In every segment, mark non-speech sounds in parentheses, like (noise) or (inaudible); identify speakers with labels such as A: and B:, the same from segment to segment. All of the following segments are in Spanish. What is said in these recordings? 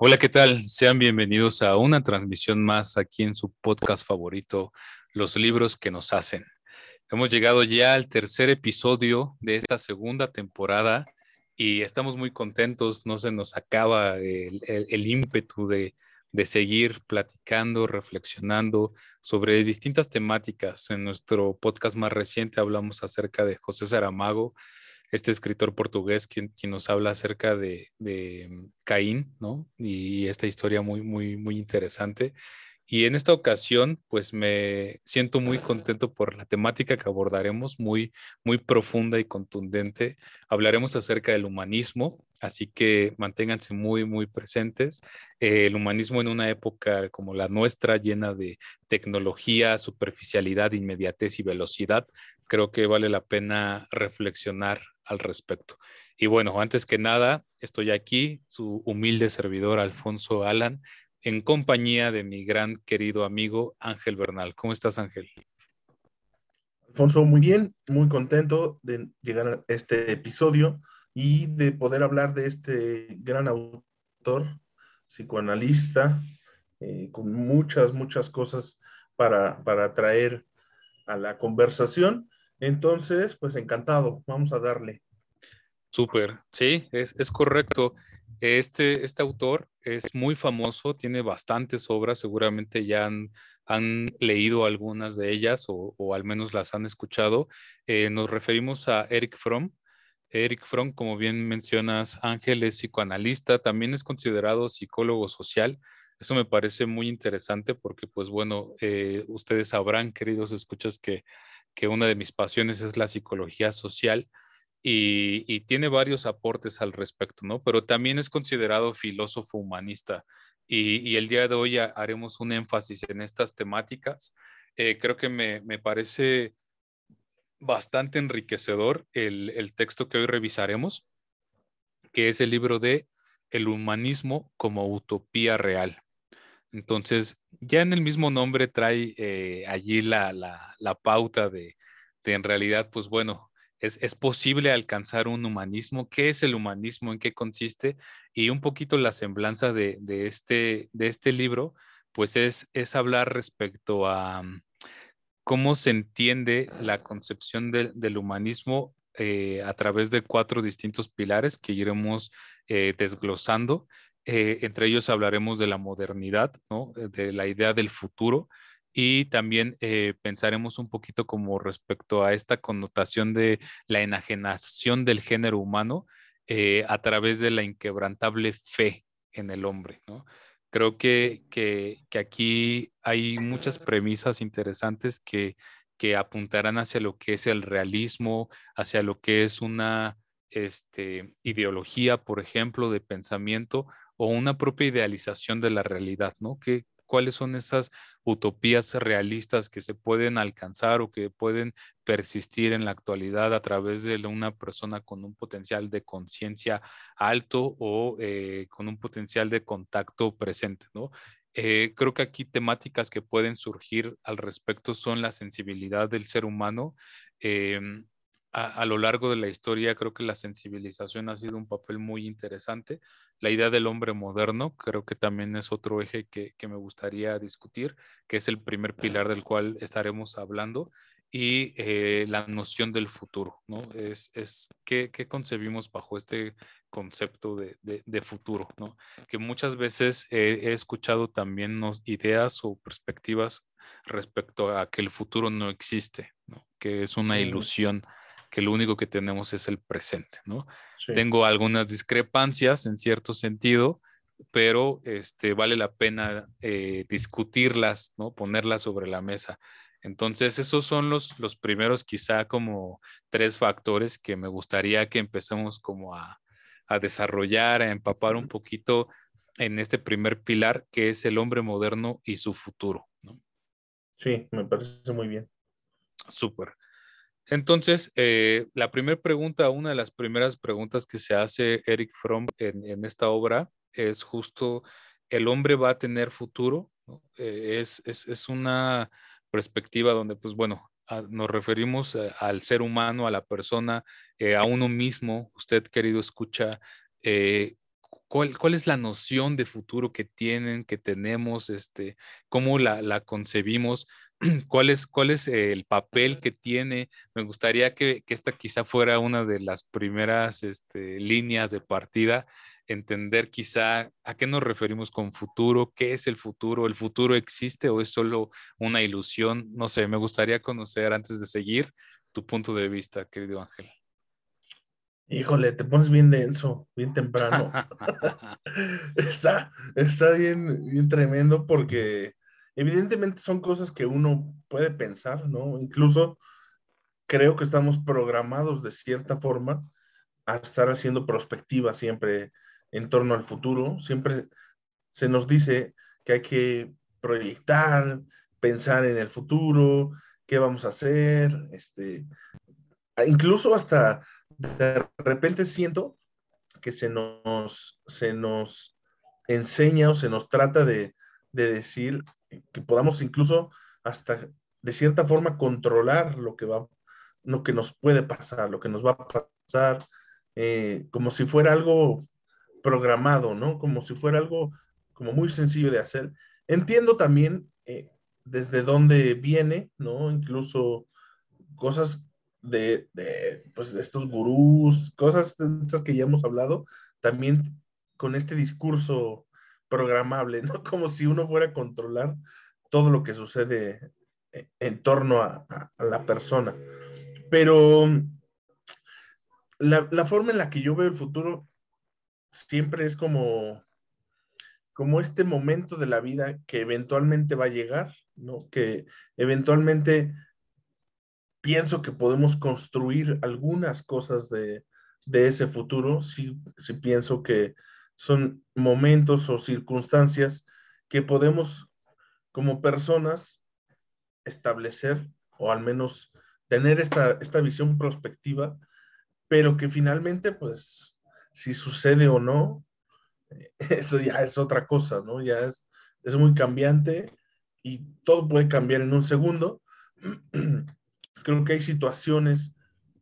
A: Hola, ¿qué tal? Sean bienvenidos a una transmisión más aquí en su podcast favorito, Los libros que nos hacen. Hemos llegado ya al tercer episodio de esta segunda temporada y estamos muy contentos, no se nos acaba el, ímpetu de, de seguir platicando, reflexionando sobre distintas temáticas. En nuestro podcast más reciente hablamos acerca de José Saramago, este escritor portugués quien, quien nos habla acerca de, de, Caín, ¿no? Y esta historia muy, muy, muy interesante. Y en esta ocasión, pues me siento muy contento por la temática que abordaremos, muy, muy profunda y contundente. Hablaremos acerca del humanismo, así que manténganse muy, muy presentes. Eh, el humanismo en una época como la nuestra, llena de tecnología, superficialidad, inmediatez y velocidad, creo que vale la pena reflexionar al respecto. Y bueno, antes que nada, estoy aquí, su humilde servidor Alfonso Alan, en compañía de mi gran querido amigo Ángel Bernal. ¿Cómo estás, Ángel?
B: Alfonso, muy bien, muy contento de llegar a este episodio y de poder hablar de este gran autor, psicoanalista, eh, con muchas, muchas cosas para, para traer a la conversación. Entonces, pues encantado, vamos a darle.
A: Súper, sí, es, es correcto. Este, este autor es muy famoso, tiene bastantes obras, seguramente ya han, han leído algunas de ellas o, o, al menos las han escuchado. Eh, nos referimos a Eric Fromm. Eric Fromm, como bien mencionas, Ángel es psicoanalista, también es considerado psicólogo social. Eso me parece muy interesante porque, pues bueno, eh, ustedes sabrán, queridos escuchas, que, que una de mis pasiones es la psicología social y, tiene varios aportes al respecto, ¿no? Pero también es considerado filósofo humanista y, el día de hoy haremos un énfasis en estas temáticas. Eh, creo que me, parece bastante enriquecedor el, el, texto que hoy revisaremos, que es el libro de El humanismo como utopía real. Entonces, ya en el mismo nombre trae eh, allí la, la, la pauta de, de, en realidad, pues bueno, es, posible alcanzar un humanismo. ¿Qué es el humanismo? ¿En qué consiste? Y un poquito la semblanza de, este, de este libro, pues es, es hablar respecto a mm, cómo se entiende la concepción del humanismo eh, a través de cuatro distintos pilares que iremos eh, desglosando. Eh, entre ellos hablaremos de la modernidad, de la idea del futuro, y también eh, pensaremos un poquito como respecto a esta connotación de la enajenación del género humano eh, a través de la inquebrantable fe en el hombre. ¿no? Creo que, que, que, aquí hay muchas premisas interesantes que, que apuntarán hacia lo que es el realismo, hacia lo que es una este, ideología, por ejemplo, de pensamiento o una propia idealización de la realidad, ¿no? Que, cuáles son esas utopías realistas que se pueden alcanzar o que pueden persistir en la actualidad a través de una persona con un potencial de conciencia alto o eh, con un potencial de contacto presente, ¿no? Eh, creo que aquí temáticas que pueden surgir al respecto son la sensibilidad del ser humano, em, a, lo largo de la historia creo que la sensibilización ha sido un papel muy interesante. La idea del hombre moderno creo que también es otro eje que, me gustaría discutir, que es el primer pilar del cual estaremos hablando, y eh, la noción del futuro, ¿no? Es, es ¿qué, concebimos bajo este concepto de, futuro, ¿no? Que muchas veces he, escuchado también ideas o perspectivas respecto a que el futuro no existe, ¿no? Que es una ilusión que lo único que tenemos es el presente, ¿no? Tengo algunas discrepancias en cierto sentido, pero este, vale la pena eh, discutirlas, ¿no? Ponerlas sobre la mesa. Entonces, esos son los, los primeros quizá como tres factores que me gustaría que empecemos como a, a desarrollar, a empapar un poquito en este primer pilar que es el hombre moderno y su futuro. ¿no?
B: Sí, me parece muy bien.
A: Súper. Entonces, eh, la primera pregunta, una de las primeras preguntas que se hace Eric Fromm en, esta obra es justo, ¿el hombre va a tener futuro? Eh, es, una perspectiva donde, pues bueno, nos referimos eh, al ser humano, a la persona, a uno mismo. Usted, querido, escucha cuál, cuál, es la noción de futuro que tienen, que tenemos, este, cómo la, la concebimos, (clears throat) cuál es, cuál es el papel que tiene. Me gustaría que, que esta quizá fuera una de las primeras este, líneas de partida entender quizá a qué nos referimos con futuro, qué es el futuro, el futuro existe o es solo una ilusión. No sé, me gustaría conocer antes de seguir tu punto de vista, querido Ángel.
B: Híjole, te pones bien denso, bien temprano. (laughs) (laughs) está, está bien, bien tremendo porque evidentemente son cosas que uno puede pensar, ¿no? Incluso creo que estamos programados de cierta forma a estar haciendo prospectiva siempre en torno al futuro. Siempre se nos dice que hay que proyectar, pensar en el futuro, qué vamos a hacer, este, incluso hasta de repente siento que se nos, se nos enseña o se nos trata de, decir que podamos incluso hasta de cierta forma controlar lo que va, lo que nos puede pasar, lo que nos va a pasar, eh, como si fuera algo programado, ¿no? Como si fuera algo como muy sencillo de hacer. Entiendo también eh, desde dónde viene, ¿no? Incluso cosas de, de, pues, estos gurús, cosas estas que ya hemos hablado, también con este discurso programable, ¿no? (laughs) Como si uno fuera a controlar todo lo que sucede eh, en torno a, la persona. Pero la, forma en la que yo veo el futuro siempre es como, como este momento de la vida que eventualmente va a llegar, ¿no? Que eventualmente pienso que podemos construir algunas cosas de, ese futuro, si pienso que son momentos o circunstancias que podemos como personas establecer o al menos tener esta, esta visión prospectiva, pero que finalmente pues si sucede o no, (laughs) eso ya es otra cosa, ¿no? Ya es, es muy cambiante y todo puede cambiar en un segundo. (clears throat) Creo que hay situaciones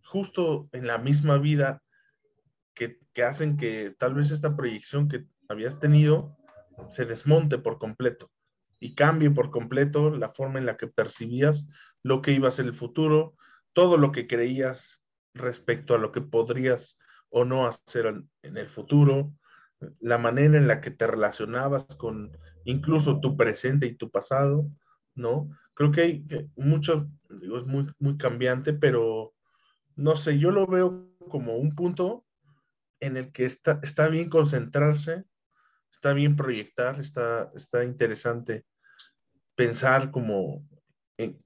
B: justo en la misma vida que, hacen que tal vez esta proyección que habías tenido se desmonte por completo y cambie por completo la forma en la que percibías lo que iba a ser el futuro, todo lo que creías respecto a lo que podrías o no hacer en el futuro, la manera en la que te relacionabas con incluso tu presente y tu pasado, ¿no? Creo que hay mucho, digo, es muy, muy cambiante, pero no sé, yo lo veo como un punto en el que está, está bien concentrarse, está bien proyectar, está, está interesante pensar como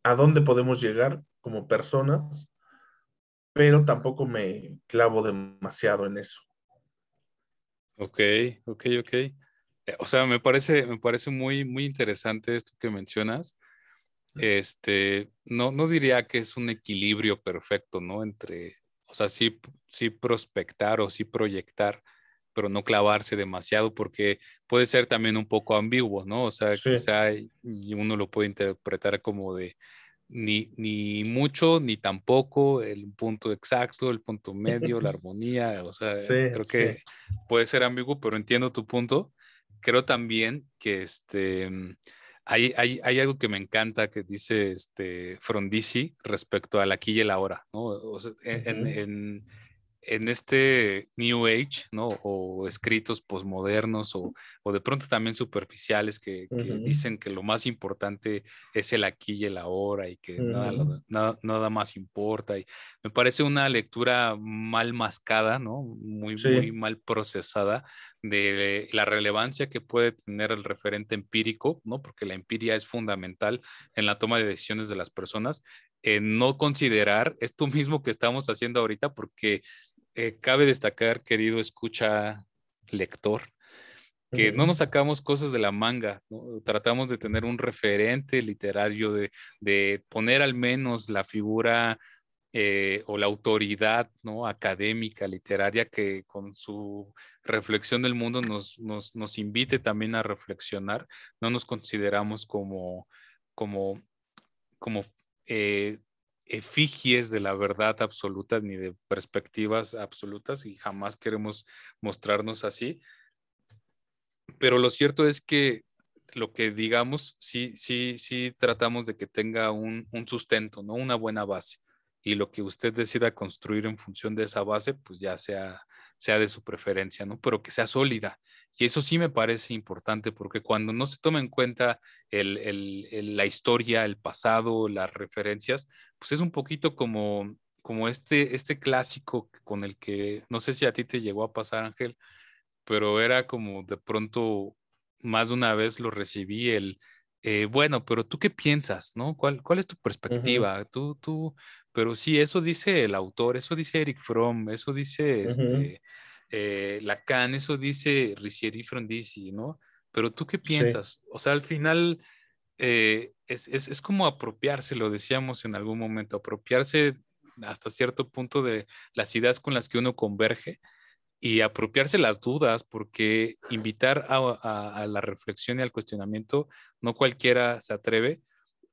B: a dónde podemos llegar como personas pero tampoco me clavo demasiado en eso.
A: Ok, ok, ok. Eh, o sea, me parece, me parece muy, muy interesante esto que mencionas. Este, no, no diría que es un equilibrio perfecto, ¿no? Entre, o sea, sí, sí prospectar o sí proyectar, pero no clavarse demasiado porque puede ser también un poco ambiguo, ¿no? O sea, quizá uno lo puede interpretar como de, ni, ni mucho, ni tampoco, el punto exacto, el punto medio, la (laughs) armonía, o sea, creo que puede ser ambiguo, pero entiendo tu punto. Creo también que este, hay, hay, hay, algo que me encanta que dice este Frondizi respecto al aquí y el ahora, ¿no? O sea, en, en, en este New Age, ¿no? O escritos posmodernos o, o de pronto también superficiales que, dicen que lo más importante es el aquí y el ahora y que nada, nada, nada, más importa. Y me parece una lectura mal mascada, ¿no? Muy, muy mal procesada de la relevancia que puede tener el referente empírico, ¿no? Porque la empiria es fundamental en la toma de decisiones de las personas. no considerar esto mismo que estamos haciendo ahorita, porque eh, cabe destacar, querido escucha lector, que no nos sacamos cosas de la manga, tratamos de tener un referente literario, de, poner al menos la figura eh, o la autoridad ¿no? académica, literaria, que con su reflexión del mundo nos, nos, invite también a reflexionar. No nos consideramos como, como, como eh, efigies de la verdad absoluta ni de perspectivas absolutas y jamás queremos mostrarnos así. pero lo cierto es que lo que digamos, sí, sí, sí tratamos de que tenga un, un sustento, ¿no? Una buena base. Y lo que usted decida construir en función de esa base, pues ya sea, sea de su preferencia, ¿no? Pero que sea sólida. Y eso sí me parece importante porque cuando no se toma en cuenta el, el, la historia, el pasado, las referencias, pues es un poquito como, como este, este clásico con el que, no sé si a ti te llegó a pasar, Ángel, pero era como de pronto más de una vez lo recibí el, eh, bueno, pero tú qué piensas, ¿no? ¿Cuál, cuál es tu perspectiva? Tú, tú, pero sí, eso dice el autor, eso dice Eric Fromm, eso dice este, eh, Lacan, eso dice Ricieri Frondizi, ¿no? Pero tú qué piensas? O sea, al final eh, es, es, es, como apropiarse, lo decíamos en algún momento, apropiarse hasta cierto punto de las ideas con las que uno converge y apropiarse las dudas, porque invitar a, la reflexión y al cuestionamiento no cualquiera se atreve.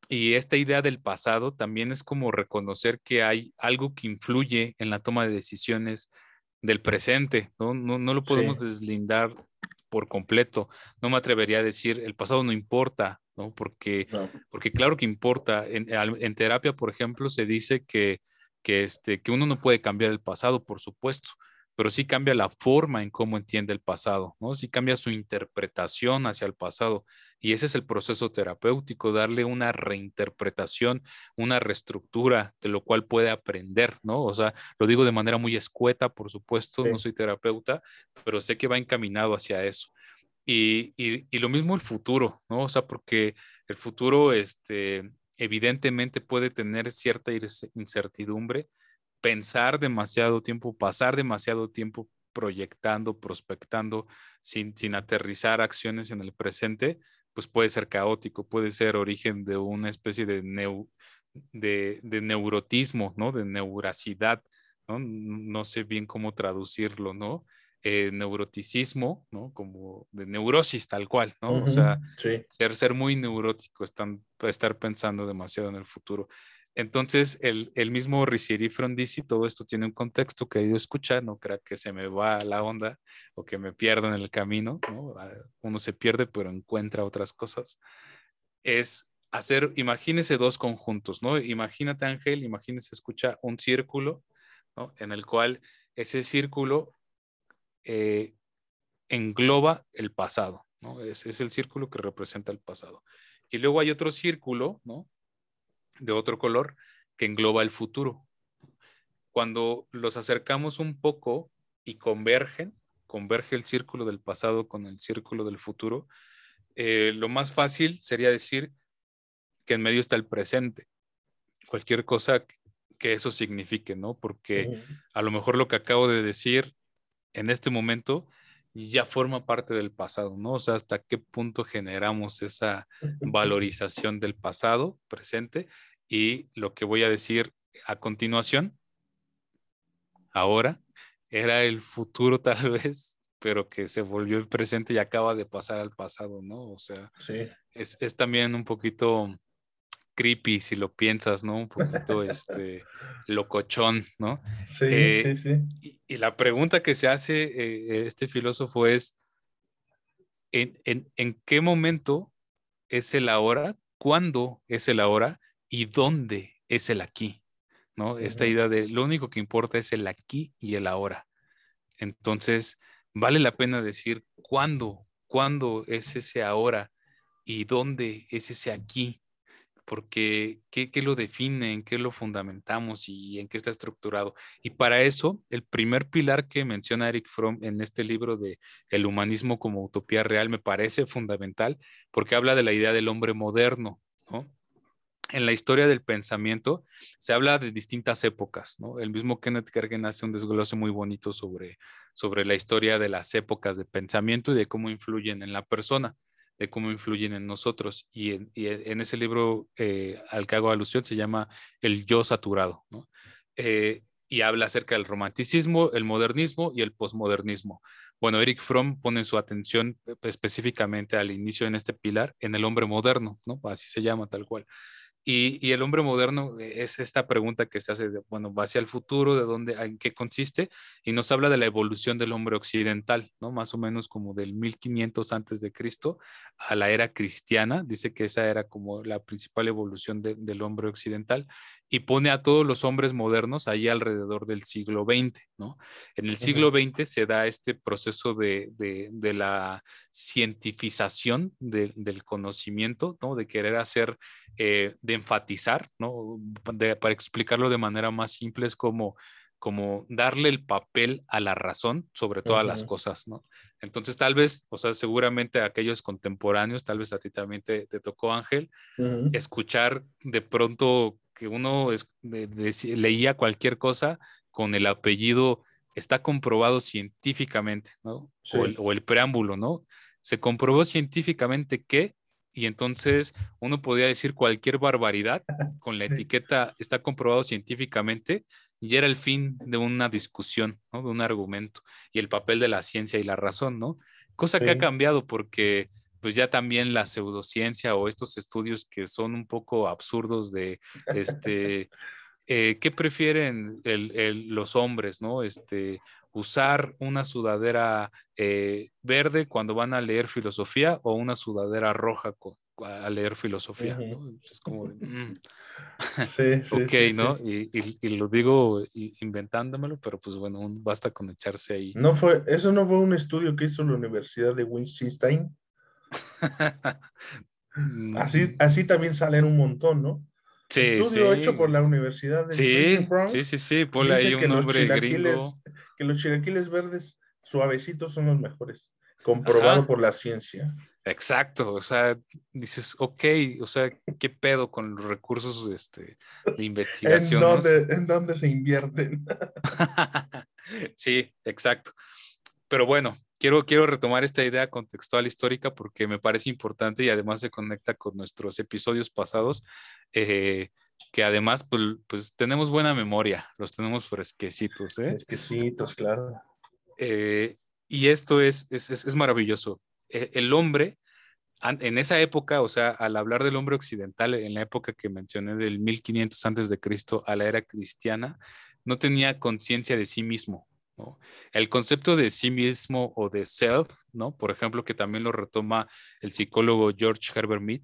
A: Y esta idea del pasado también es como reconocer que hay algo que influye en la toma de decisiones del presente, ¿no? No, no lo podemos deslindar por completo. No me atrevería a decir el pasado no importa, ¿no? Porque, porque claro que importa. En, en, terapia, por ejemplo, se dice que, que, este, que uno no puede cambiar el pasado, por supuesto, pero sí cambia la forma en cómo entiende el pasado, ¿no? Sí cambia su interpretación hacia el pasado. Y ese es el proceso terapéutico, darle una reinterpretación, una reestructura de lo cual puede aprender, ¿no? O sea, lo digo de manera muy escueta, por supuesto, no soy terapeuta, pero sé que va encaminado hacia eso. Y, y, lo mismo el futuro, ¿no? O sea, porque el futuro, este, evidentemente puede tener cierta incertidumbre, pensar demasiado tiempo, pasar demasiado tiempo proyectando, prospectando, sin, sin aterrizar acciones en el presente, pues puede ser caótico, puede ser origen de una especie de, de, neurotismo, ¿no? De neuracidad, ¿no? No sé bien cómo traducirlo, ¿no? Eh, neuroticismo, ¿no? Como de neurosis tal cual, ¿no? o sea, ser, ser muy neurótico, están, estar pensando demasiado en el futuro. Entonces, el, el mismo Ricieri Frondizi, todo esto tiene un contexto que he ido escuchando, no creo que se me va la onda o que me pierdo en el camino, ¿no? Ah, uno se pierde, pero encuentra otras cosas. Es hacer, imagínese dos conjuntos, ¿no? Imagínate, Ángel, imagínese, escucha un círculo, ¿no? En el cual ese círculo eh, engloba el pasado, ¿no? Es, es el círculo que representa el pasado. Y luego hay otro círculo, ¿no? De otro color que engloba el futuro. Cuando los acercamos un poco y convergen, converge el círculo del pasado con el círculo del futuro, eh, lo más fácil sería decir que en medio está el presente. Cualquier cosa que eso signifique, ¿no? Porque a lo mejor lo que acabo de decir en este momento ya forma parte del pasado, ¿no? O sea, hasta qué punto generamos esa (laughs) valorización del pasado presente y lo que voy a decir a continuación, ahora, era el futuro tal (laughs) vez, pero que se volvió el presente y acaba de pasar al pasado, ¿no? O sea, es, es, también un poquito creepy si lo piensas, ¿no? Un poquito (laughs) este locochón, ¿no?
B: Sí, eh, sí,
A: sí. Y, la pregunta que se hace eh, este filósofo es, ¿en, en, en qué momento es el ahora? ¿Cuándo es el ahora? Y dónde es el aquí, ¿no? Esta idea de lo único que importa es el aquí y el ahora. Entonces, vale la pena decir cuándo, cuándo es ese ahora y dónde es ese aquí, porque ¿qué, qué lo define, en qué lo fundamentamos y en qué está estructurado. Y para eso, el primer pilar que menciona Eric Fromm en este libro de El humanismo como utopía real me parece fundamental porque habla de la idea del hombre moderno, ¿no? En la historia del pensamiento se habla de distintas épocas, ¿no? El mismo Kenneth Kergen hace un desglose muy bonito sobre, sobre la historia de las épocas de pensamiento y de cómo influyen en la persona, de cómo influyen en nosotros. Y en, ese libro eh, al que hago alusión se llama El yo saturado, ¿no? Eh, y habla acerca del romanticismo, el modernismo y el posmodernismo. Bueno, Eric Fromm pone su atención específicamente al inicio en este pilar en el hombre moderno, ¿no? Así se llama tal cual Y, el hombre moderno es esta pregunta que se hace, de, bueno, va hacia el futuro, de dónde, en qué consiste, y nos habla de la evolución del hombre occidental, ¿no? Más o menos como del 1500 antes de Cristo a la era cristiana, dice que esa era como la principal evolución del hombre occidental, y pone a todos los hombres modernos ahí alrededor del siglo XX, ¿no? En el siglo XX se da este proceso de, de, la cientificación del conocimiento, ¿no? De querer hacer, eh, de enfatizar, ¿no? para explicarlo de manera más simple, es como como darle el papel a la razón sobre todas las cosas, ¿no? Entonces, tal vez, o sea, seguramente aquellos contemporáneos, tal vez a ti también te, tocó, Ángel, escuchar de pronto que uno leía cualquier cosa con el apellido, está comprobado científicamente, ¿no? O, el, preámbulo, ¿no? Se comprobó científicamente que, y entonces uno podía decir cualquier barbaridad (laughs) con la etiqueta, está comprobado científicamente, y era el fin de una discusión, ¿no? De un argumento, y el papel de la ciencia y la razón, ¿no? Cosa que ha cambiado porque pues ya también la pseudociencia o estos estudios que son un poco absurdos de, este, (laughs) eh, ¿qué prefieren los hombres, no? Este, usar una sudadera eh, verde cuando van a leer filosofía o una sudadera roja a leer filosofía, ¿no? Es como, mm. (laughs) sí, (laughs) sí, ok, ¿no? Y, lo digo inventándomelo, pero pues bueno, basta con echarse ahí.
B: No fue, eso no fue un estudio que hizo la Universidad de Winston (laughs) así, así también salen un montón, ¿no? Sí, Estudio hecho por la Universidad de
A: sí, Sí, sí, sí, ponle ahí un nombre gringo.
B: Que los chilaquiles verdes suavecitos son los mejores, comprobado por la ciencia.
A: Exacto, o sea, dices, ok, o sea, ¿qué pedo con los recursos este, de investigación?
B: ¿En dónde, ¿En dónde se invierten? (laughs)
A: sí, exacto. Pero bueno, quiero, quiero retomar esta idea contextual histórica porque me parece importante y además se conecta con nuestros episodios pasados, eh, que además pues, pues, tenemos buena memoria, los tenemos fresquecitos. ¿eh?
B: Fresquecitos, claro.
A: Eh, y esto es, es, es, maravilloso. E, el hombre, en esa época, o sea, al hablar del hombre occidental, en la época que mencioné del 1500 antes de Cristo a la era cristiana, no tenía conciencia de sí mismo. El concepto de sí mismo o de self, ¿no? Por ejemplo, que también lo retoma el psicólogo George Herbert Mead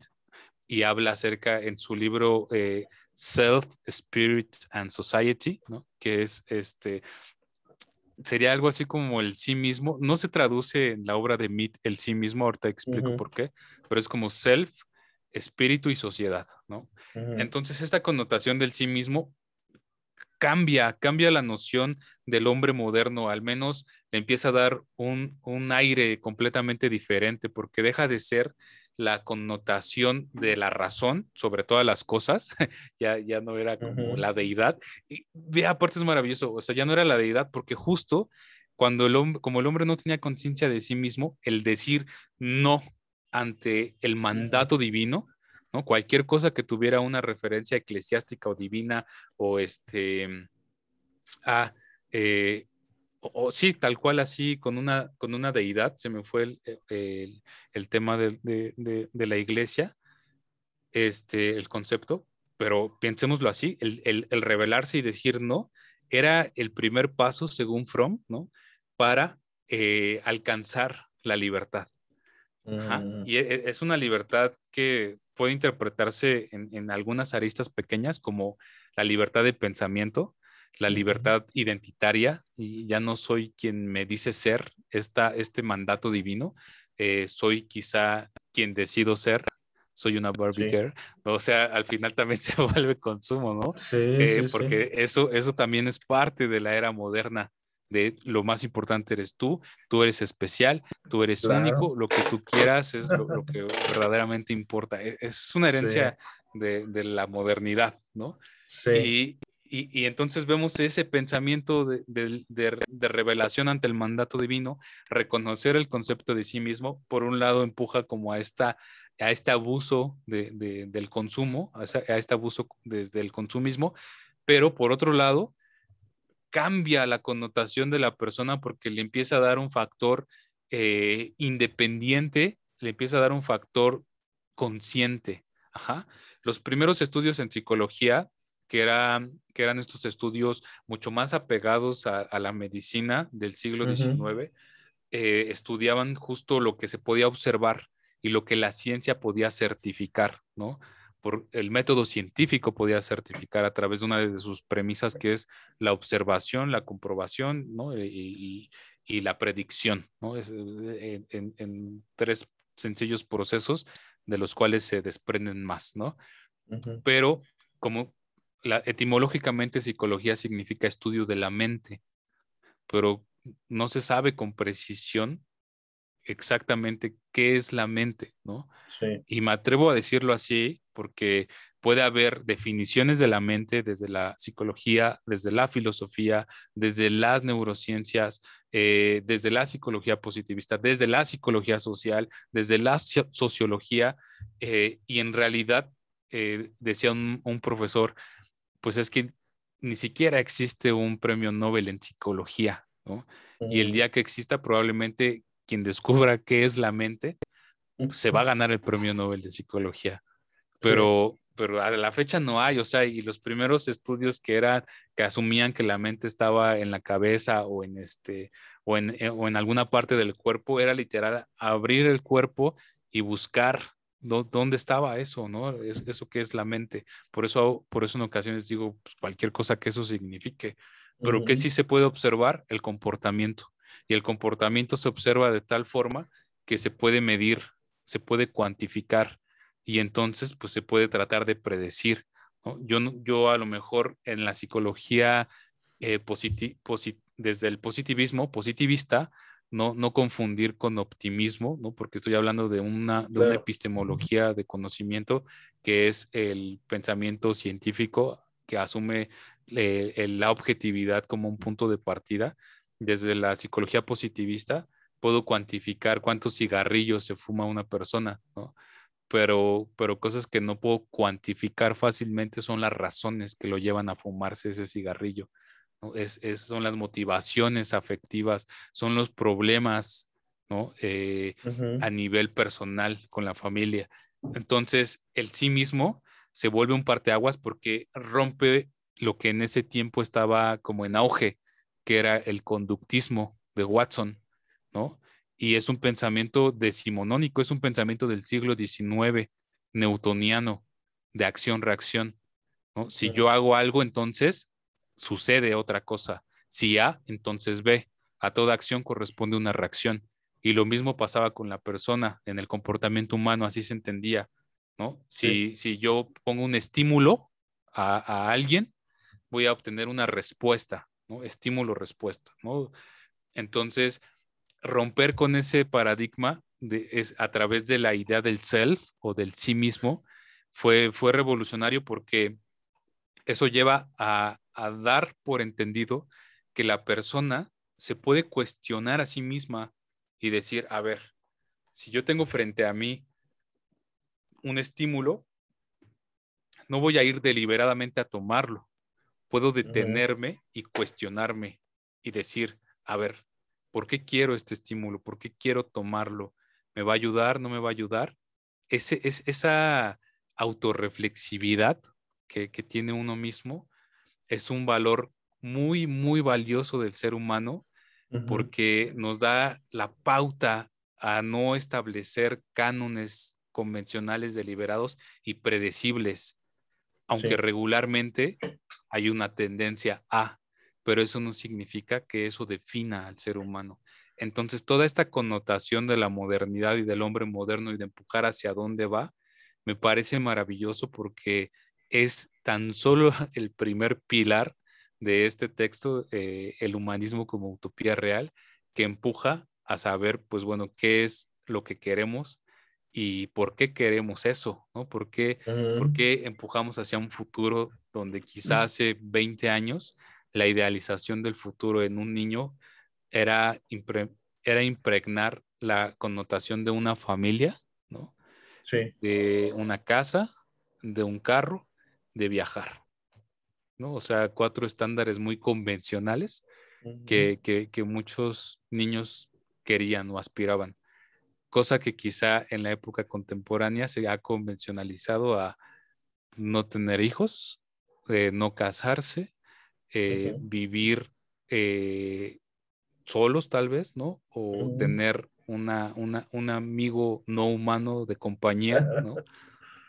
A: y habla acerca en su libro eh, Self, Spirit and Society, ¿no? Que es este, sería algo así como el sí mismo. No se traduce en la obra de Mead el sí mismo, ahorita explico por qué, pero es como self, espíritu y sociedad, ¿no? Entonces, esta connotación del sí mismo cambia, cambia la noción del hombre moderno, al menos le empieza a dar un, aire completamente diferente, porque deja de ser la connotación de la razón sobre todas las cosas, (laughs) ya, ya no era como la deidad. Y aparte es maravilloso, o sea, ya no era la deidad, porque justo cuando el hombre, como el hombre no tenía conciencia de sí mismo, el decir no ante el mandato divino, ¿no? Cualquier cosa que tuviera una referencia eclesiástica o divina o este, a, eh, o, sí, tal cual así, con una, con una deidad, se me fue el, el, tema de, de, de, la iglesia, este, el concepto, pero pensémoslo así, el, el, revelarse y decir no era el primer paso, según Fromm, ¿no? Para eh, alcanzar la libertad. Mm. Y e, es una libertad que puede interpretarse en, algunas aristas pequeñas como la libertad de pensamiento, la libertad identitaria, y ya no soy quien me dice ser esta, este mandato divino, eh, soy quizá quien decido ser, soy una Barbie girl, o sea, al final también (laughs) se vuelve consumo, ¿no? Sí, eh, porque Eso, eso también es parte de la era moderna de lo más importante eres tú, tú eres especial, tú eres único, lo que tú quieras es lo, que verdaderamente importa. E, es una herencia de, la modernidad, ¿no? Sí. Y, entonces vemos ese pensamiento de, revelación ante el mandato divino, reconocer el concepto de sí mismo, por un lado empuja como a, esta, a este abuso del consumo, a, a este abuso desde el consumismo, pero por otro lado, cambia la connotación de la persona porque le empieza a dar un factor eh, independiente, le empieza a dar un factor consciente. los primeros estudios en psicología, que, eran, que eran estos estudios mucho más apegados a, la medicina del siglo XIX, eh, estudiaban justo lo que se podía observar y lo que la ciencia podía certificar, ¿no? Por el método científico podía certificar a través de una de sus premisas que es la observación, la comprobación, ¿no? Y, la predicción, ¿no? Es, eh, en, tres sencillos procesos de los cuales se desprenden más, ¿no? Pero como la, etimológicamente psicología significa estudio de la mente, pero no se sabe con precisión exactamente qué es la mente, ¿no? Y me atrevo a decirlo así porque puede haber definiciones de la mente desde la psicología, desde la filosofía, desde las neurociencias, eh, desde la psicología positivista, desde la psicología social, desde la sociología, eh, y en realidad, eh, decía un, profesor, pues es que ni siquiera existe un premio Nobel en psicología, ¿no? Y el día que exista, probablemente quien descubra qué es la mente, se va a ganar el premio Nobel de psicología. Pero, pero a la fecha no hay, o sea, y los primeros estudios que eran, que asumían que la mente estaba en la cabeza o en este, o en, eh, o en alguna parte del cuerpo, era literal abrir el cuerpo y buscar dónde estaba eso, ¿no? Es, eso que es la mente. Por eso, por eso en ocasiones digo, pues, cualquier cosa que eso signifique. Pero que sí se puede observar el comportamiento. Y el comportamiento se observa de tal forma que se puede medir, se puede cuantificar y entonces pues se puede tratar de predecir. Yo, yo a lo mejor en la psicología eh, desde el positivismo, positivista, no, no confundir con optimismo, ¿no? porque estoy hablando de una, de una epistemología de conocimiento que es el pensamiento científico que asume eh, la objetividad como un punto de partida. Desde la psicología positivista puedo cuantificar cuántos cigarrillos se fuma una persona, ¿no? Pero, pero cosas que no puedo cuantificar fácilmente son las razones que lo llevan a fumarse ese cigarrillo. Es, son las motivaciones afectivas, son los problemas ¿no? Eh, a nivel personal con la familia. Entonces, el sí mismo se vuelve un parteaguas porque rompe lo que en ese tiempo estaba como en auge, que era el conductismo de Watson, ¿no? Y es un pensamiento decimonónico, es un pensamiento del siglo XIX, newtoniano, de acción-reacción. ¿no? Si yo hago algo, entonces sucede otra cosa. Si A, entonces B. A toda acción corresponde una reacción. Y lo mismo pasaba con la persona en el comportamiento humano, así se entendía. ¿no? Si, si yo pongo un estímulo a, a, alguien, voy a obtener una respuesta, ¿no? Estímulo-respuesta. ¿no? Entonces, romper con ese paradigma de, es a través de la idea del self o del sí mismo fue, fue revolucionario porque eso lleva a, a dar por entendido que la persona se puede cuestionar a sí misma y decir, a ver, si yo tengo frente a mí un estímulo, no voy a ir deliberadamente a tomarlo. Puedo detenerme y cuestionarme y decir, a ver, ¿Por qué quiero este estímulo? ¿Por qué quiero tomarlo? ¿Me va a ayudar? ¿No me va a ayudar? Ese, es, esa autorreflexividad que, tiene uno mismo es un valor muy, muy valioso del ser humano porque nos da la pauta a no establecer cánones convencionales deliberados y predecibles, aunque regularmente hay una tendencia a pero eso no significa que eso defina al ser humano. Entonces, toda esta connotación de la modernidad y del hombre moderno y de empujar hacia dónde va, me parece maravilloso porque es tan solo (laughs) el primer pilar de este texto, eh, el humanismo como utopía real, que empuja a saber, pues bueno, qué es lo que queremos y por qué queremos eso, ¿no? ¿Por qué, ¿por qué empujamos hacia un futuro donde quizá hace 20 años la idealización del futuro en un niño era, era impregnar la connotación de una familia, ¿no?
B: Sí.
A: De una casa, de un carro, de viajar, ¿no? O sea, cuatro estándares muy convencionales que, que, muchos niños querían o aspiraban. Cosa que quizá en la época contemporánea se ha convencionalizado a, no tener hijos, eh, no casarse, eh, vivir eh, solos tal vez, ¿no? O tener una, un amigo no humano de compañía, (laughs) ¿no?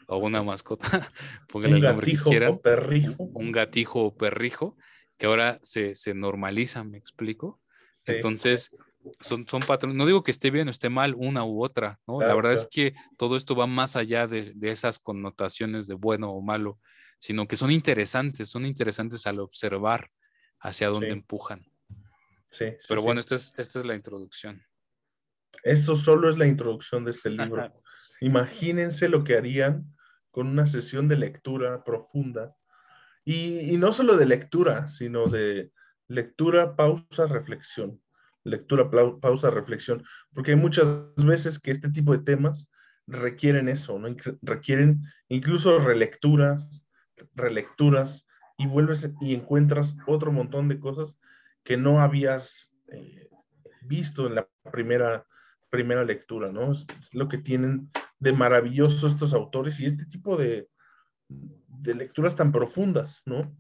A: o una mascota, (laughs) póngale el nombre que quieran. O perrijo. Un gatijo o perrijo, que ahora se, se normaliza, me explico. Entonces, son, son patrones. No digo que esté bien o esté mal una u otra, ¿no? la verdad es que todo esto va más allá de, de, esas connotaciones de bueno o malo, sino que son interesantes, son interesantes al observar hacia dónde empujan. Sí, Pero bueno, esta es, esta es la introducción.
B: Esto solo es la introducción de este libro. (laughs) Imagínense lo que harían con una sesión de lectura profunda. Y, y no solo de lectura, sino de lectura, pausa, reflexión lectura, pausa, reflexión, porque hay muchas veces que este tipo de temas requieren eso, ¿no? requieren incluso relecturas, relecturas, y vuelves y encuentras otro montón de cosas que no habías eh, visto en la primera, primera lectura, ¿no? Es, lo que tienen de maravilloso estos autores y este tipo de, de lecturas tan profundas, ¿no?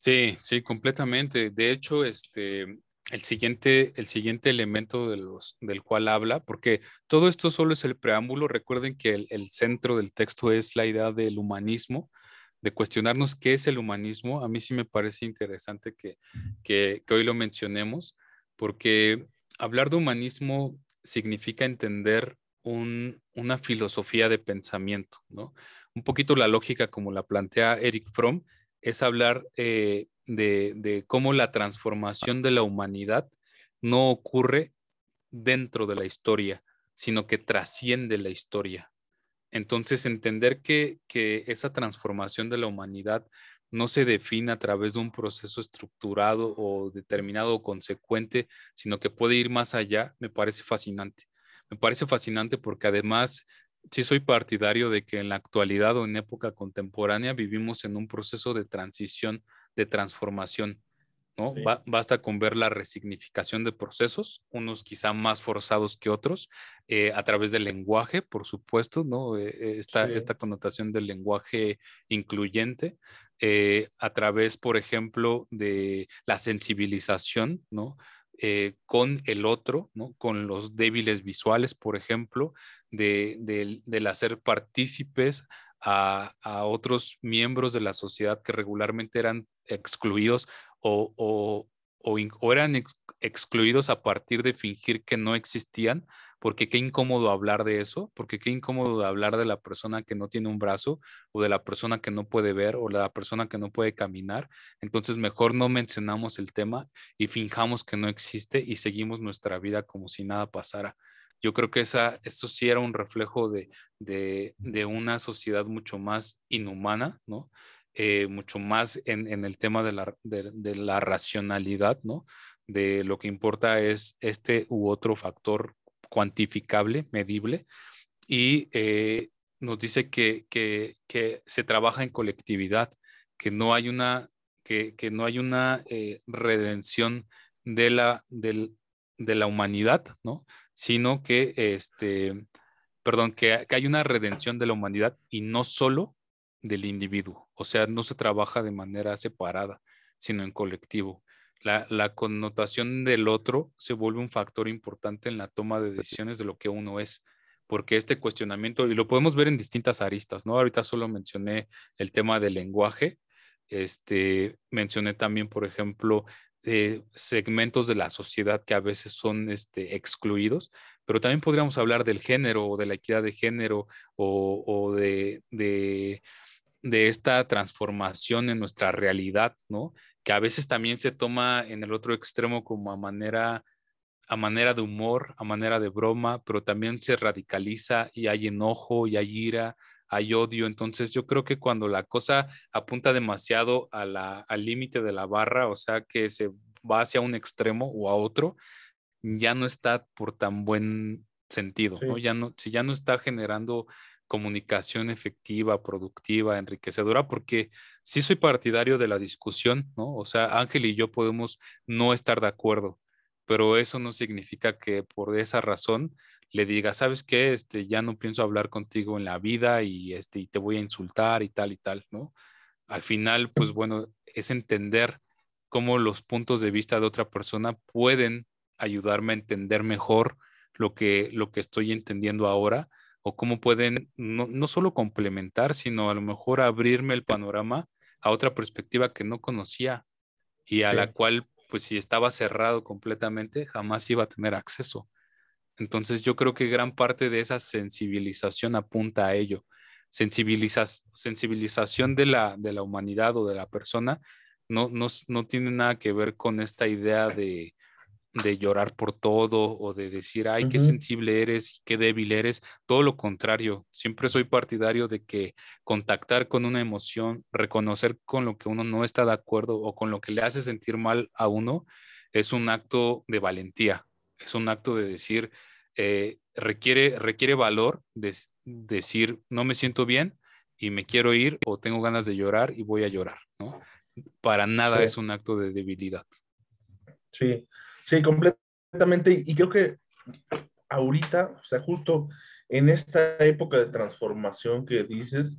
A: Sí, sí, completamente. De hecho, este, el siguiente, el siguiente elemento del cual habla, porque todo esto solo es el preámbulo, recuerden que el, centro del texto es la idea del humanismo, de cuestionarnos qué es el humanismo. A mí sí me parece interesante que, que, hoy lo mencionemos, porque hablar de humanismo significa entender un, una filosofía de pensamiento, ¿no? Un poquito la lógica como la plantea Eric Fromm, es hablar eh, de, cómo la transformación de la humanidad no ocurre dentro de la historia, sino que trasciende la historia. Entonces, entender que, que esa transformación de la humanidad no se define a través de un proceso estructurado o determinado o consecuente, sino que puede ir más allá, me parece fascinante. Me parece fascinante porque además sí soy partidario de que en la actualidad o en época contemporánea vivimos en un proceso de transición, de transformación. ¿no? basta con ver la resignificación de procesos, unos quizá más forzados que otros, eh, a través del lenguaje, por supuesto, ¿no? Eh, eh, esta, esta connotación del lenguaje incluyente, a través, por ejemplo, de la sensibilización, ¿no? Eh, con el otro, ¿no? con los débiles visuales, por ejemplo, de, del hacer partícipes a, otros miembros de la sociedad que regularmente eran excluidos o, o, eran excluidos a partir de fingir que no existían porque qué incómodo hablar de eso, porque qué incómodo hablar de la persona que no tiene un brazo o de la persona que no puede ver o de la persona que no puede caminar. Entonces mejor no mencionamos el tema y finjamos que no existe y seguimos nuestra vida como si nada pasara. Yo creo que esa, esto sí era un reflejo de, de, una sociedad mucho más inhumana, ¿no? Eh, mucho más en, en, el tema de la, de, la racionalidad, ¿no? De lo que importa es este u otro factor cuantificable, medible, y eh, nos dice que, se trabaja en colectividad, que no hay una, que, no hay una eh, redención de la, de la humanidad, ¿no? Sino que, este, perdón, que, que hay una redención de la humanidad y no solo del individuo. O sea, no se trabaja de manera separada, sino en colectivo la, connotación del otro se vuelve un factor importante en la toma de decisiones de lo que uno es, porque este cuestionamiento, y lo podemos ver en distintas aristas, ¿no? Ahorita solo mencioné el tema del lenguaje, este, mencioné también, por ejemplo, eh, segmentos de la sociedad que a veces son este, excluidos, pero también podríamos hablar del género o de la equidad de género o, de, de, de, esta transformación en nuestra realidad, ¿no? que a veces también se toma en el otro extremo como a manera, a manera de humor, a manera de broma, pero también se radicaliza y hay enojo y hay ira, hay odio. Entonces yo creo que cuando la cosa apunta demasiado a la, al límite de la barra, o sea, que se va hacia un extremo o a otro, ya no está por tan buen sentido, ¿no? Ya no, si ya no está generando comunicación efectiva, productiva, enriquecedora, porque sí soy partidario de la discusión, ¿no? O sea, Ángel y yo podemos no estar de acuerdo, pero eso no significa que por esa razón le diga, ¿sabes qué? Este, ya no pienso hablar contigo en la vida y, este, te voy a insultar y tal y tal, ¿no? Al final, pues bueno, es entender cómo los puntos de vista de otra persona pueden ayudarme a entender mejor lo que, lo que estoy entendiendo ahora o cómo pueden no, no solo complementar, sino a lo mejor abrirme el panorama a otra perspectiva que no conocía y a la cual, pues si estaba cerrado completamente, jamás iba a tener acceso. Entonces yo creo que gran parte de esa sensibilización apunta a ello. sensibilización de la, de la humanidad o de la persona no, no, no tiene nada que ver con esta idea de, de llorar por todo o de decir, ay, qué sensible eres y qué débil eres. Todo lo contrario, siempre soy partidario de que contactar con una emoción, reconocer con lo que uno no está de acuerdo o con lo que le hace sentir mal a uno, es un acto de valentía, es un acto de decir, eh, requiere, requiere valor de, decir, no me siento bien y me quiero ir o tengo ganas de llorar y voy a llorar, ¿no? Para nada es un acto de debilidad.
B: Sí, Sí, completamente. Y creo que ahorita, o sea, justo en esta época de transformación que dices,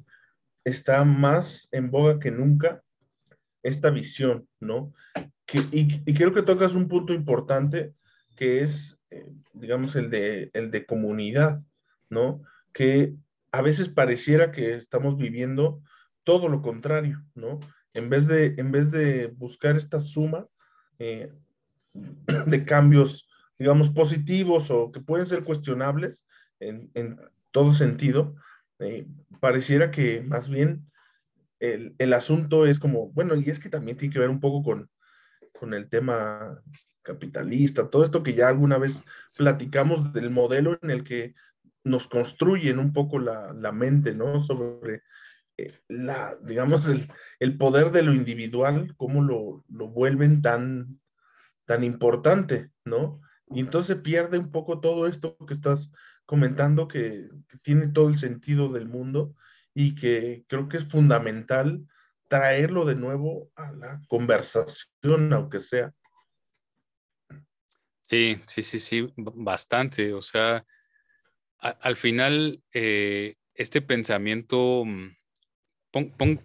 B: está más en boga que nunca esta visión, ¿no? y, creo que tocas un punto importante que es, eh, digamos, el de, el de comunidad, ¿no? Que a veces pareciera que estamos viviendo todo lo contrario, ¿no? En vez de, en vez de buscar esta suma, eh, de cambios, digamos, positivos o que pueden ser cuestionables en, todo sentido, eh, pareciera que más bien el, asunto es como, bueno, y es que también tiene que ver un poco con, con el tema capitalista, todo esto que ya alguna vez platicamos del modelo en el que nos construyen un poco la, mente, ¿no? Sobre eh, la, digamos, el, poder de lo individual, cómo lo, lo vuelven tan, tan importante, ¿no? Y entonces pierde un poco todo esto que estás comentando, que, tiene todo el sentido del mundo y que creo que es fundamental traerlo de nuevo a la conversación, aunque sea.
A: Sí, sí, sí, sí, bastante. O sea, al final, eh, este pensamiento, mm,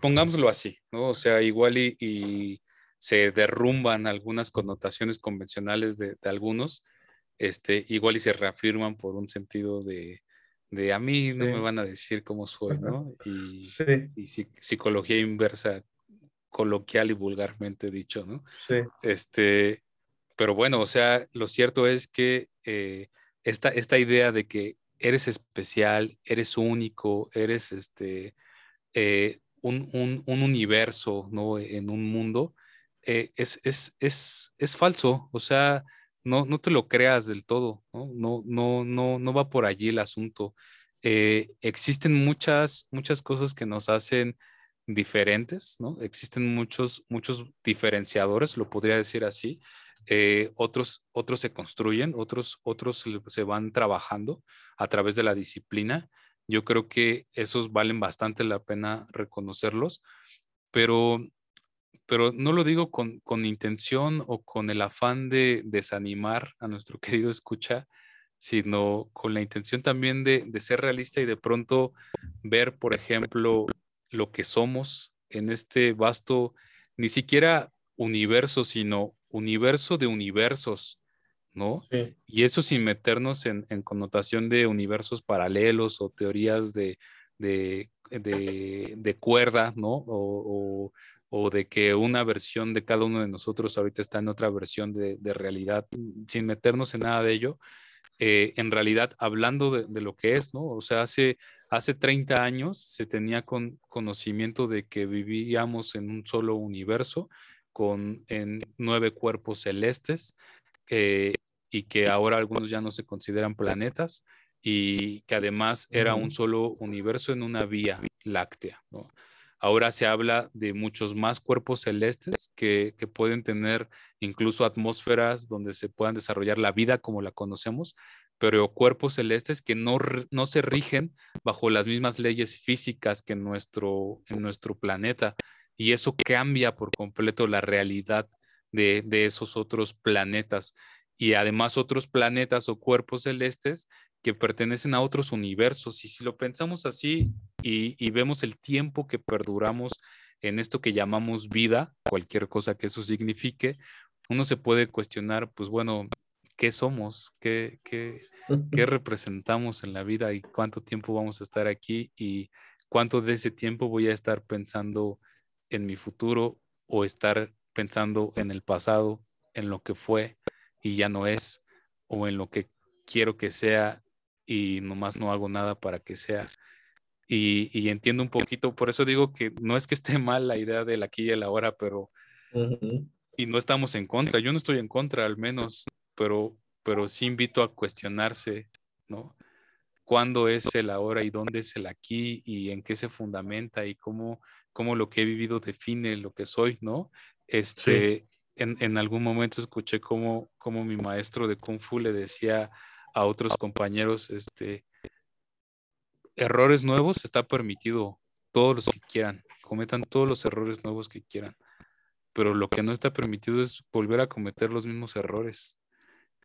A: pongámoslo así, ¿no? O sea, igual y, se derrumban algunas connotaciones convencionales de, algunos, este, igual y se reafirman por un sentido de, de a mí no me van a decir cómo soy, ¿no? Y, y psicología inversa, coloquial y vulgarmente dicho, ¿no?
B: Sí.
A: Este, pero bueno, o sea, lo cierto es que eh, esta, esta idea de que eres especial, eres único, eres este, eh, un, un, un, universo, ¿no? En un mundo, eh, es, es, es, es, falso, o sea, no, no te lo creas del todo, ¿no? No, no, no, no va por allí el asunto. Eh, existen muchas, muchas cosas que nos hacen diferentes, ¿no? Existen muchos, muchos diferenciadores, lo podría decir así. Eh, otros, otros se construyen, otros, otros se van trabajando a través de la disciplina. Yo creo que esos valen bastante la pena reconocerlos, pero pero no lo digo con, intención o con el afán de desanimar a nuestro (laughs) querido escucha, sino con la intención también de, ser realista y de pronto ver, por ejemplo, lo que somos en este vasto, ni siquiera universo, sino universo de universos, ¿no? Y eso sin meternos en, connotación de universos paralelos o teorías de, de, cuerda, ¿no? o, o de que una versión de cada uno de nosotros ahorita está en otra versión de, realidad, sin meternos en nada de ello, eh, en realidad hablando de, lo que es, ¿no? O sea, hace, hace 30 años se tenía con, conocimiento de que vivíamos en un solo universo, con en nueve cuerpos celestes, eh, y que ahora algunos ya no se consideran planetas, y que además era un solo universo en una vía láctea, ¿no? Ahora se habla de muchos más cuerpos celestes que, pueden tener incluso atmósferas donde se puedan desarrollar la vida como la conocemos, pero cuerpos celestes que no, no se rigen bajo las mismas leyes físicas que en nuestro, nuestro planeta. Y eso cambia por completo la realidad de, de esos otros planetas. Y además otros planetas o cuerpos celestes que pertenecen a otros universos. Y si lo pensamos así y, vemos el tiempo que perduramos en esto que llamamos vida, cualquier cosa que eso signifique, uno se puede cuestionar, pues bueno, ¿qué somos? ¿Qué, qué, qué (laughs) representamos en la vida? ¿Y cuánto tiempo vamos a estar aquí? ¿Y cuánto de ese tiempo voy a estar pensando en mi futuro o estar pensando en el pasado, en lo que fue y ya no es, o en lo que quiero que sea y nomás no hago nada para que sea. Y, entiendo un poquito, por eso digo que no es que esté (laughs) mal la idea del aquí y el ahora, pero... Y no estamos en contra, yo no estoy en contra al menos, pero, pero sí invito a cuestionarse, ¿no? ¿Cuándo es el ahora y dónde es el aquí y en qué se fundamenta y cómo, cómo lo que he vivido define lo que soy, ¿no? Este, en, en, algún momento escuché cómo, cómo mi maestro de Kung Fu le decía a otros compañeros, este, errores nuevos está permitido, todos los que quieran, cometan todos los errores nuevos que quieran, pero lo que no está permitido es volver a cometer los mismos errores.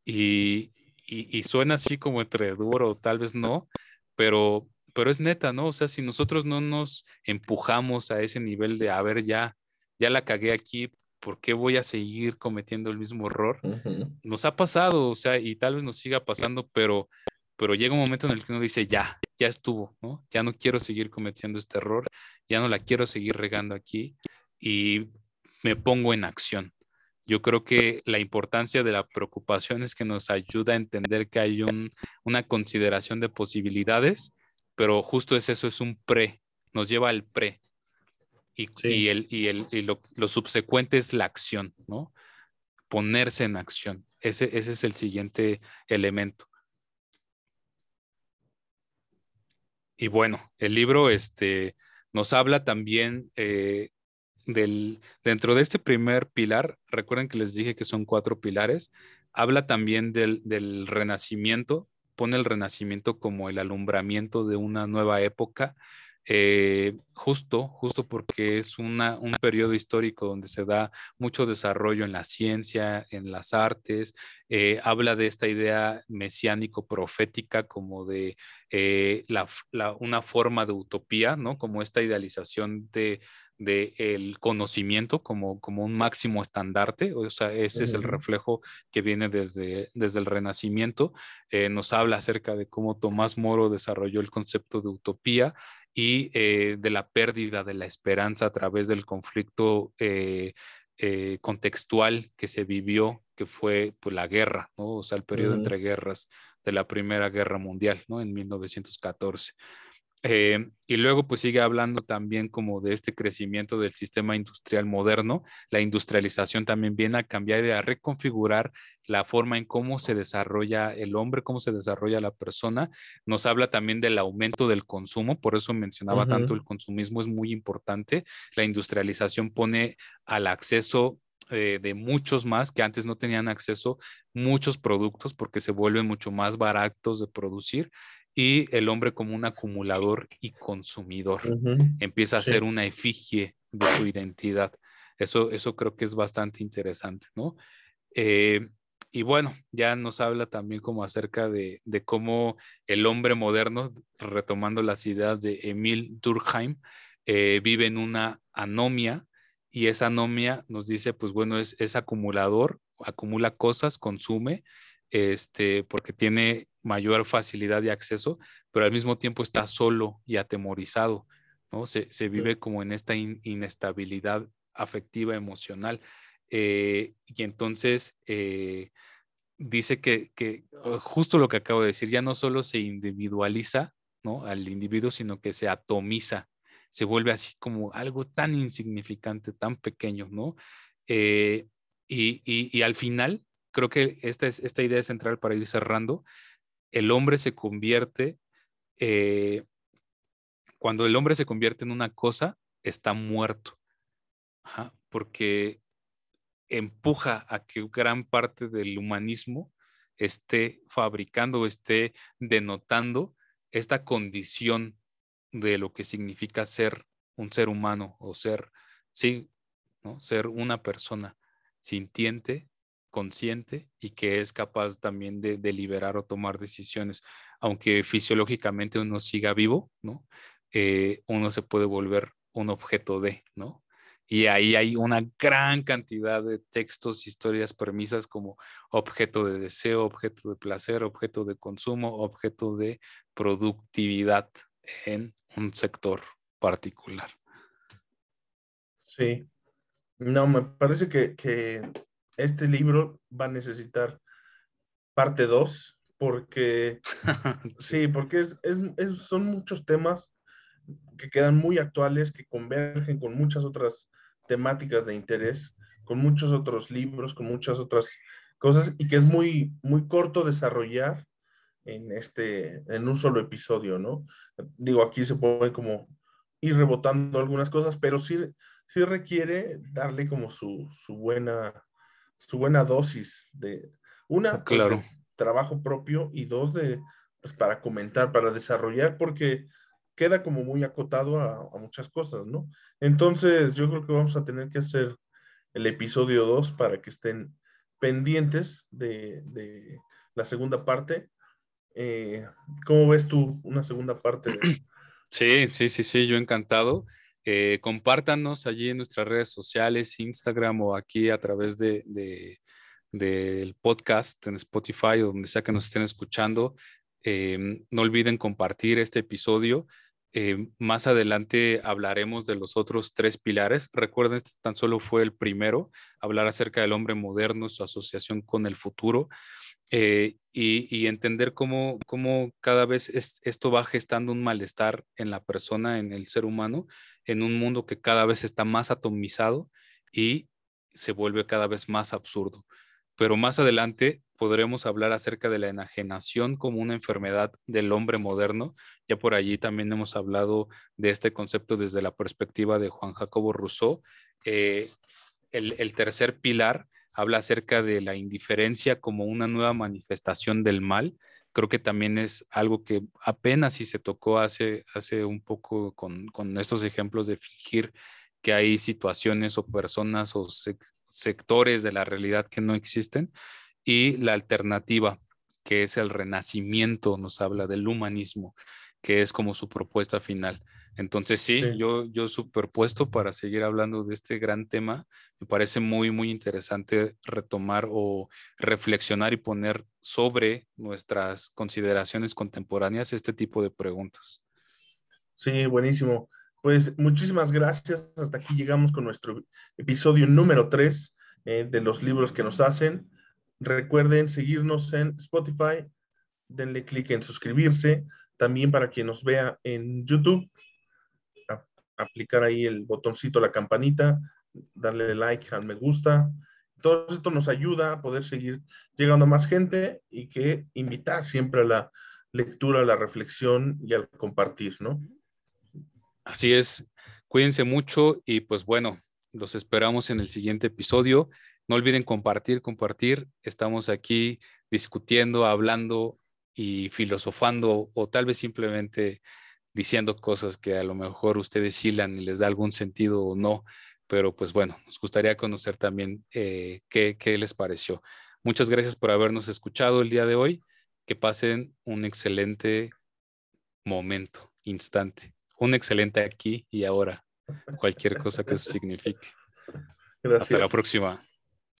A: Y, y, suena así como entre duro, tal vez no, pero, pero es neta, ¿no? O sea, si nosotros no nos empujamos a ese nivel de, a ver, ya, ya la cagué aquí, ¿por qué voy a seguir cometiendo el mismo error? Nos ha pasado, o sea, y tal vez nos siga pasando, pero, pero llega un momento en el que uno dice, ya, ya estuvo, ¿no? Ya no quiero seguir cometiendo este error, ya no la quiero seguir regando aquí y me pongo en acción. Yo creo que la importancia de la preocupación es que nos ayuda a entender que hay una consideración de posibilidades, pero justo es eso, es un pre, nos lleva al pre y, el, y, el, y lo, subsecuente es la acción, ¿no? Ponerse en acción. Ese, ese es el siguiente elemento. Y bueno, el libro este, nos habla también eh, del, dentro de este primer pilar, recuerden que les dije que son cuatro pilares, habla también del, del renacimiento, pone el renacimiento como el alumbramiento de una nueva época, eh, justo, justo porque es un periodo histórico donde se da mucho desarrollo en la ciencia, en las artes, eh, habla de esta idea mesiánico-profética como de eh, una forma de utopía, ¿no? Como esta idealización de, el conocimiento como, como un máximo estandarte, o sea, ese es el reflejo que viene desde, desde el Renacimiento. nos habla acerca de cómo Tomás Moro desarrolló el concepto de utopía y eh, de la pérdida de la esperanza a través del conflicto eh, eh, contextual que se vivió, que fue pues, la guerra, ¿no? o sea, el periodo entre guerras de la Primera Guerra Mundial, ¿no? en 1914. Eh, y luego pues sigue hablando también como de este crecimiento del sistema industrial moderno. La industrialización también viene a cambiar y a reconfigurar la forma en cómo se desarrolla el hombre, cómo se desarrolla la persona. Nos habla también del aumento del consumo, por eso mencionaba tanto el consumismo es muy importante. La industrialización pone al acceso eh, de muchos más que antes no tenían acceso muchos productos porque se vuelven mucho más baratos de producir y el hombre como un acumulador y consumidor. Empieza a ser una efigie de su identidad. Eso, eso creo que es bastante interesante, ¿no? Eh, y bueno, ya nos habla también como acerca de, cómo el hombre moderno, retomando las ideas de Emil Durkheim, eh, vive en una anomia y esa anomia nos dice, pues bueno, es, es acumulador, acumula cosas, consume, este, porque tiene mayor facilidad de acceso, pero al mismo tiempo está solo y atemorizado, ¿no? Se, vive como en esta inestabilidad afectiva, emocional. Eh, y entonces eh, dice que, oh, justo lo que acabo de decir, ya no solo se individualiza, ¿no? Al individuo, sino que se atomiza, se vuelve así como algo tan insignificante, tan pequeño, ¿no? Eh, y, y, al final, creo que esta, es, esta idea es central para ir cerrando, el hombre se convierte, eh, cuando el hombre se convierte en una cosa, está muerto, porque empuja a que gran parte del humanismo esté fabricando, esté denotando esta condición de lo que significa ser un ser humano o ser, sí, ¿no? ser una persona sintiente, consciente y que es capaz también de deliberar o tomar decisiones. Aunque fisiológicamente uno siga vivo, ¿no? Eh, uno se puede volver un objeto de, ¿no? Y ahí hay una gran cantidad de textos, historias, premisas como objeto de deseo, objeto de placer, objeto de consumo, objeto de productividad en un sector particular.
B: Sí. No, me parece que, este libro va a necesitar parte 2 porque (laughs) sí, porque son muchos temas que quedan muy actuales, que convergen con muchas otras temáticas de interés, con muchos otros libros, con muchas otras cosas, y que es muy, muy corto desarrollar en, este, en un solo episodio, ¿no? Digo, aquí se puede como ir rebotando algunas cosas, pero sí, sí requiere darle como su, su buena, su buena dosis de, una,
A: pues, claro.
B: trabajo propio y dos, de, pues, para comentar, para desarrollar, porque queda como muy acotado a, muchas cosas, ¿no? Entonces, yo creo que vamos a tener que hacer el episodio 2 para que estén pendientes de, la segunda parte. Eh, ¿Cómo ves tú una segunda parte?
A: Sí, sí, sí, sí, yo encantado. Eh, compártanos allí en nuestras redes sociales, Instagram o aquí a través de, del podcast en Spotify o donde sea que nos estén escuchando. Eh, no olviden compartir este episodio. Eh, más adelante hablaremos de los otros tres pilares. Recuerden, este tan solo fue el primero, hablar acerca del hombre moderno, su asociación con el futuro eh, y, entender cómo, cómo cada vez esto va gestando un malestar en la persona, en el ser humano, en un mundo que cada vez está más atomizado y se vuelve cada vez más absurdo. Pero más adelante podremos hablar acerca de la enajenación como una enfermedad del hombre moderno. Ya por allí también hemos hablado de este concepto desde la perspectiva de Juan Jacobo Rousseau. Eh, el, tercer pilar habla acerca de la indiferencia como una nueva manifestación del mal. Creo que también es algo que apenas si se tocó hace, hace un poco con, con estos ejemplos de fingir que hay situaciones o personas o sectores de la realidad que no existen y la alternativa, que es el renacimiento, nos habla del humanismo, que es como su propuesta final. Entonces sí, yo, yo superpuesto para seguir hablando de este gran tema. Me parece muy, muy interesante retomar o reflexionar y poner sobre nuestras consideraciones contemporáneas este tipo de preguntas.
B: Sí, buenísimo. Pues muchísimas gracias. Hasta aquí llegamos con nuestro episodio número 3 eh, de los libros que nos hacen. Recuerden seguirnos en Spotify, denle clic en suscribirse. También para quien nos vea en YouTube, aplicar ahí el botoncito, la campanita, darle like al me gusta. Todo esto nos ayuda a poder seguir llegando a más gente y que invitar siempre a la lectura, a la reflexión y al compartir, ¿no?
A: Así es. Cuídense mucho y pues bueno, los esperamos en el siguiente episodio. No olviden compartir, compartir. Estamos aquí discutiendo, hablando y filosofando o tal vez simplemente diciendo cosas que a lo mejor ustedes hilan y les da algún sentido o no. Pero pues bueno, nos gustaría conocer también eh, qué, qué les pareció. Muchas gracias por habernos escuchado el día de hoy. Que pasen un excelente momento, instante. Un excelente aquí y ahora. Cualquier cosa que eso signifique. Hasta la próxima.